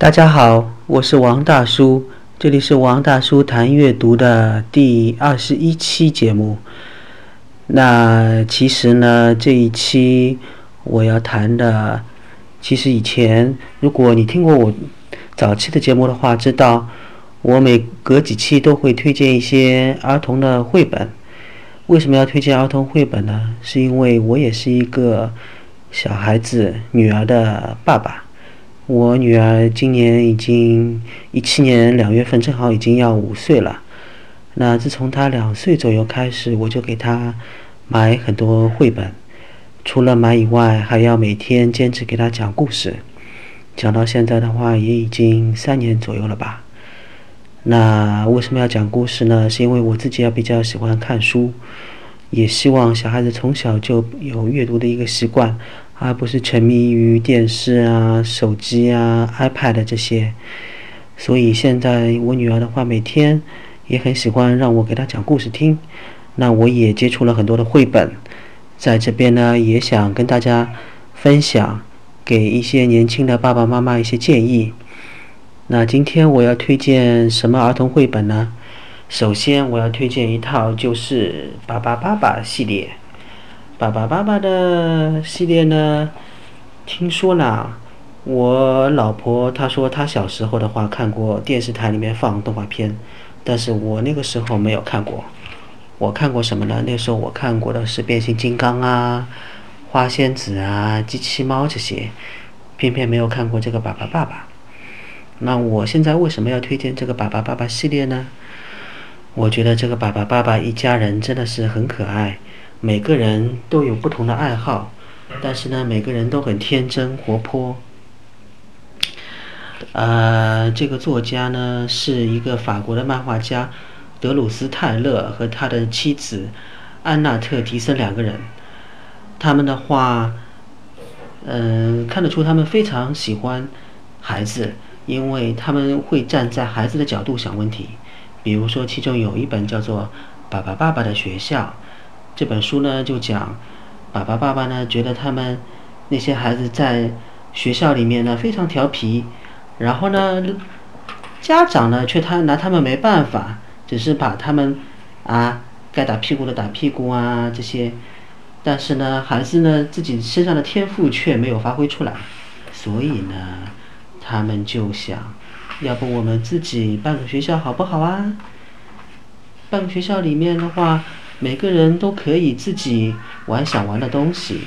大家好，我是王大叔，这里是王大叔谈阅读的第二十一期节目。那其实呢，这一期我要谈的，其实以前如果你听过我早期的节目的话，知道我每隔几期都会推荐一些儿童的绘本。为什么要推荐儿童绘本呢？是因为我也是一个小孩子女儿的爸爸。我女儿今年已经一七年两月份，正好已经要五岁了。那自从她两岁左右开始，我就给她买很多绘本。除了买以外，还要每天坚持给她讲故事。讲到现在的话，也已经三年左右了吧。那为什么要讲故事呢？是因为我自己也比较喜欢看书，也希望小孩子从小就有阅读的一个习惯。而不是沉迷于电视啊、手机啊、iPad 这些。所以现在我女儿的话，每天也很喜欢让我给她讲故事听。那我也接触了很多的绘本，在这边呢，也想跟大家分享，给一些年轻的爸爸妈妈一些建议。那今天我要推荐什么儿童绘本呢？首先我要推荐一套，就是《爸爸爸爸》系列。爸爸爸爸的系列呢？听说呢，我老婆她说她小时候的话看过电视台里面放动画片，但是我那个时候没有看过。我看过什么呢？那时候我看过的是变形金刚啊、花仙子啊、机器猫这些，偏偏没有看过这个爸爸爸爸。那我现在为什么要推荐这个爸爸爸爸系列呢？我觉得这个爸爸爸爸一家人真的是很可爱。每个人都有不同的爱好，但是呢，每个人都很天真活泼。呃，这个作家呢是一个法国的漫画家德鲁斯泰勒和他的妻子安娜特迪森两个人。他们的话，嗯，看得出他们非常喜欢孩子，因为他们会站在孩子的角度想问题。比如说，其中有一本叫做《爸爸爸爸的学校》。这本书呢，就讲爸爸爸爸呢觉得他们那些孩子在学校里面呢非常调皮，然后呢家长呢却他拿他们没办法，只是把他们啊该打屁股的打屁股啊这些，但是呢孩子呢自己身上的天赋却没有发挥出来，所以呢他们就想，要不我们自己办个学校好不好啊？办个学校里面的话。每个人都可以自己玩想玩的东西，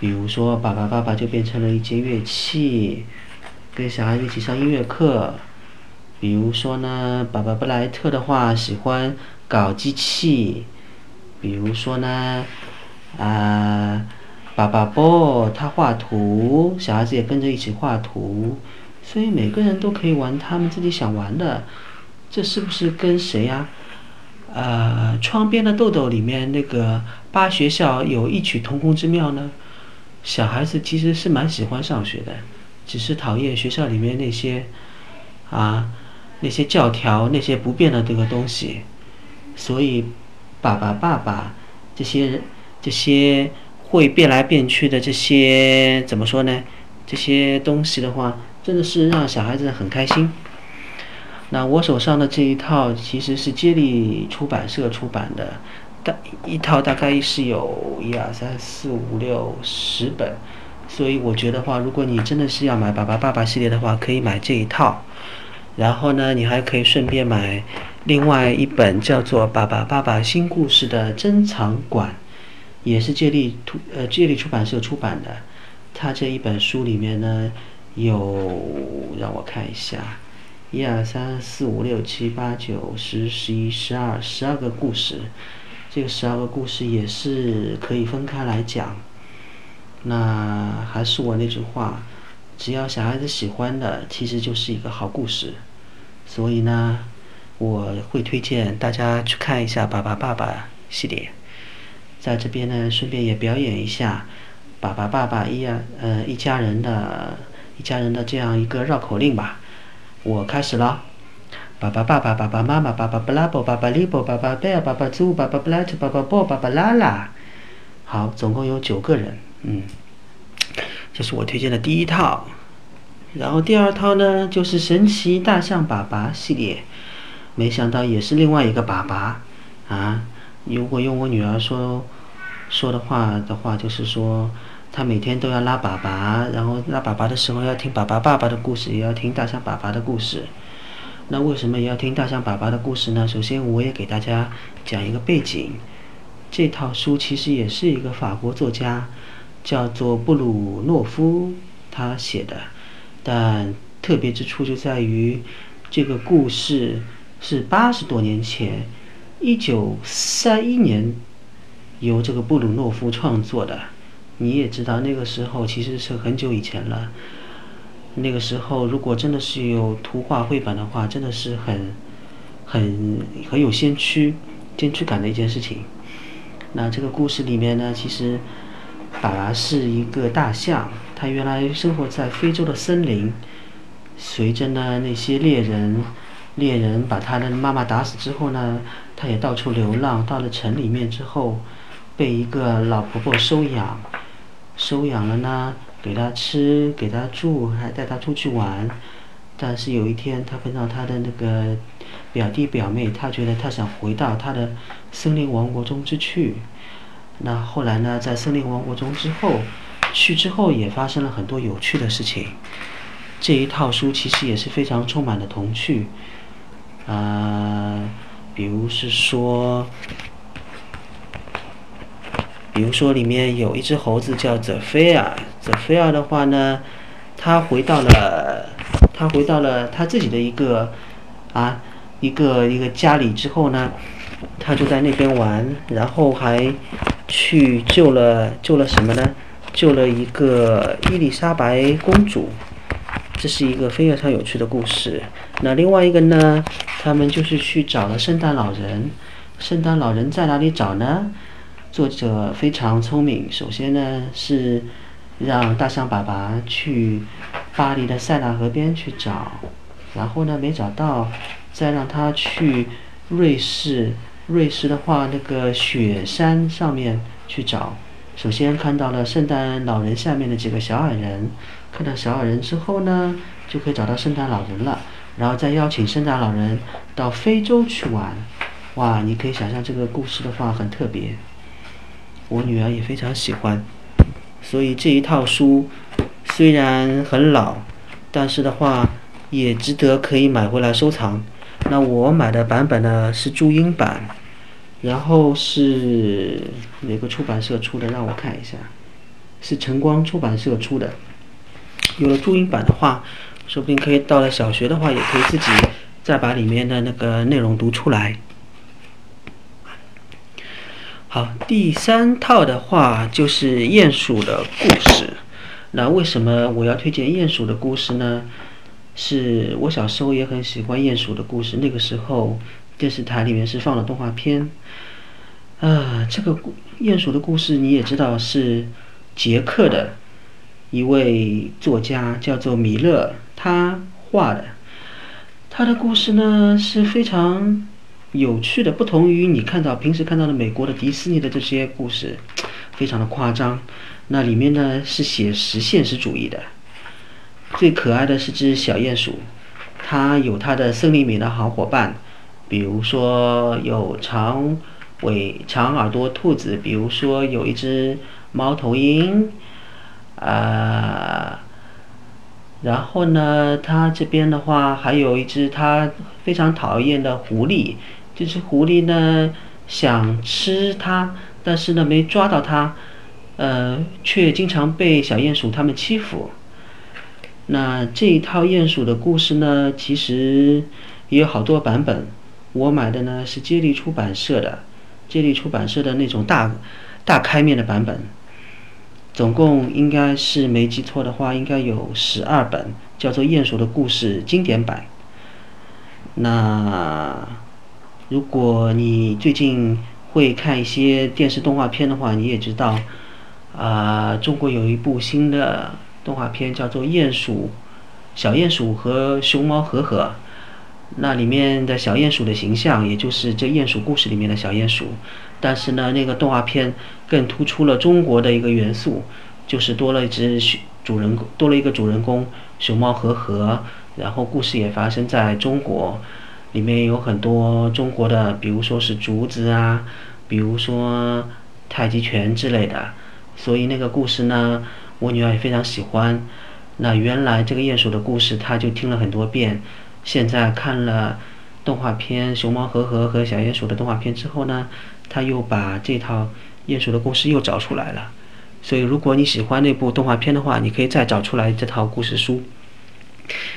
比如说爸爸爸爸就变成了一节乐器，跟小孩一起上音乐课。比如说呢，爸爸布莱特的话喜欢搞机器，比如说呢，啊，爸爸波他画图，小孩子也跟着一起画图，所以每个人都可以玩他们自己想玩的，这是不是跟谁呀？呃，窗边的豆豆里面那个八学校有异曲同工之妙呢。小孩子其实是蛮喜欢上学的，只是讨厌学校里面那些啊那些教条、那些不变的这个东西。所以，爸爸、爸爸这些这些会变来变去的这些怎么说呢？这些东西的话，真的是让小孩子很开心。那我手上的这一套其实是接力出版社出版的，大一套大概是有一二三四五六十本，所以我觉得话，如果你真的是要买《爸爸爸爸》系列的话，可以买这一套。然后呢，你还可以顺便买另外一本叫做《爸爸爸爸新故事》的珍藏馆，也是接力出呃接力出版社出版的。它这一本书里面呢，有让我看一下。一二三四五六七八九十十一十二十二个故事，这个十二个故事也是可以分开来讲。那还是我那句话，只要小孩子喜欢的，其实就是一个好故事。所以呢，我会推荐大家去看一下《爸爸爸爸》系列。在这边呢，顺便也表演一下“爸爸爸爸一样呃一家人的一家人的这样一个绕口令吧。我开始了，爸爸爸爸爸爸妈妈爸爸布拉伯爸爸利伯爸爸贝尔爸爸猪爸爸布莱特爸爸波爸爸拉拉，好，总共有九个人，嗯，这是我推荐的第一套。然后第二套呢就是神奇大象爸爸系列，没想到也是另外一个爸爸。啊。如果用我女儿说说的话的话，就是说他每天都要拉粑粑，然后拉粑粑的时候要听粑粑爸爸的故事，也要听大象粑粑的故事。那为什么也要听大象粑粑的故事呢？首先，我也给大家讲一个背景。这套书其实也是一个法国作家，叫做布鲁诺夫他写的，但特别之处就在于这个故事是八十多年前，一九三一年由这个布鲁诺夫创作的。你也知道，那个时候其实是很久以前了。那个时候，如果真的是有图画绘本的话，真的是很、很、很有先驱、先驱感的一件事情。那这个故事里面呢，其实爸爸是一个大象，他原来生活在非洲的森林。随着呢那些猎人，猎人把他的妈妈打死之后呢，他也到处流浪，到了城里面之后，被一个老婆婆收养，收养了呢。给他吃，给他住，还带他出去玩。但是有一天，他碰到他的那个表弟表妹，他觉得他想回到他的森林王国中之去。那后来呢，在森林王国中之后，去之后也发生了很多有趣的事情。这一套书其实也是非常充满了童趣，啊，比如是说。比如说，里面有一只猴子叫泽菲尔。泽菲尔的话呢，他回到了，他回到了他自己的一个啊，一个一个家里之后呢，他就在那边玩，然后还去救了救了什么呢？救了一个伊丽莎白公主。这是一个非常有趣的故事。那另外一个呢，他们就是去找了圣诞老人。圣诞老人在哪里找呢？作者非常聪明。首先呢，是让大象爸爸去巴黎的塞纳河边去找，然后呢没找到，再让他去瑞士。瑞士的话，那个雪山上面去找。首先看到了圣诞老人下面的几个小矮人，看到小矮人之后呢，就可以找到圣诞老人了。然后再邀请圣诞老人到非洲去玩。哇，你可以想象这个故事的话很特别。我女儿也非常喜欢，所以这一套书虽然很老，但是的话也值得可以买回来收藏。那我买的版本呢是注音版，然后是哪个出版社出的？让我看一下，是晨光出版社出的。有了注音版的话，说不定可以到了小学的话，也可以自己再把里面的那个内容读出来。好，第三套的话就是鼹鼠的故事。那为什么我要推荐鼹鼠的故事呢？是我小时候也很喜欢鼹鼠的故事。那个时候电视台里面是放了动画片。啊，这个鼹鼠的故事你也知道是捷克的一位作家叫做米勒他画的。他的故事呢是非常。有趣的，不同于你看到平时看到的美国的迪士尼的这些故事，非常的夸张。那里面呢是写实现实主义的。最可爱的是只小鼹鼠，它有它的森林里的好伙伴，比如说有长尾长耳朵兔子，比如说有一只猫头鹰，啊。然后呢，它这边的话还有一只它非常讨厌的狐狸。这只狐狸呢，想吃它，但是呢没抓到它，呃，却经常被小鼹鼠他们欺负。那这一套鼹鼠的故事呢，其实也有好多版本。我买的呢是接力出版社的，接力出版社的那种大大开面的版本。总共应该是没记错的话，应该有十二本，叫做《鼹鼠的故事经典版》。那。如果你最近会看一些电视动画片的话，你也知道，啊，中国有一部新的动画片叫做《鼹鼠小鼹鼠和熊猫和和》，那里面的小鼹鼠的形象，也就是这鼹鼠故事里面的小鼹鼠，但是呢，那个动画片更突出了中国的一个元素，就是多了一只主人公，多了一个主人公，熊猫和和，然后故事也发生在中国，里面有很多中国的，比如说是竹子啊，比如说太极拳之类的，所以那个故事呢，我女儿也非常喜欢。那原来这个鼹鼠的故事，她就听了很多遍。现在看了动画片《熊猫和和》和小鼹鼠的动画片之后呢，她又把这套鼹鼠的故事又找出来了。所以，如果你喜欢那部动画片的话，你可以再找出来这套故事书，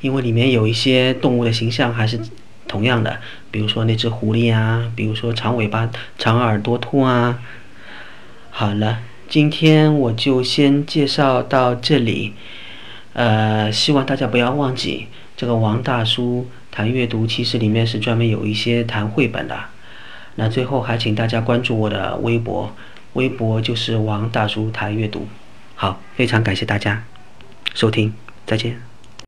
因为里面有一些动物的形象还是同样的，比如说那只狐狸啊，比如说长尾巴、长耳朵兔啊。好了，今天我就先介绍到这里。呃，希望大家不要忘记，这个王大叔谈阅读，其实里面是专门有一些谈绘本的。那最后还请大家关注我的微博，微博就是王大叔谈阅读。好，非常感谢大家收听，再见。